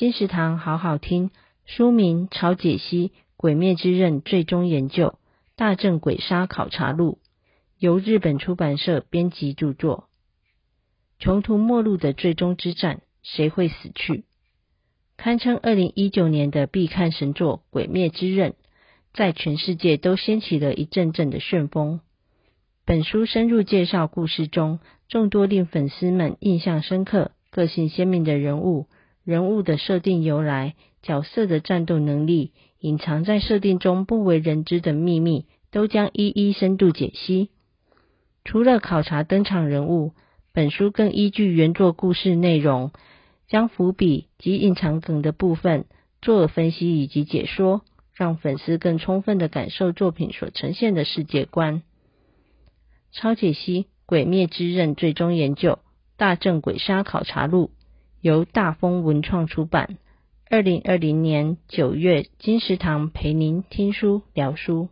金石堂好好听，书名《超解析《鬼灭之刃》最终研究大正鬼杀考察录》，由日本出版社编辑著作。穷途末路的最终之战，谁会死去？堪称二零一九年的必看神作《鬼灭之刃》，在全世界都掀起了一阵阵的旋风。本书深入介绍故事中众多令粉丝们印象深刻、个性鲜明的人物。人物的设定由来、角色的战斗能力、隐藏在设定中不为人知的秘密，都将一一深度解析。除了考察登场人物，本书更依据原作故事内容，将伏笔及隐藏梗的部分做了分析以及解说，让粉丝更充分的感受作品所呈现的世界观。超解析《鬼灭之刃》最终研究大正鬼杀考察录。由大风文创出版，二零二零年九月，金石堂陪您听书聊书。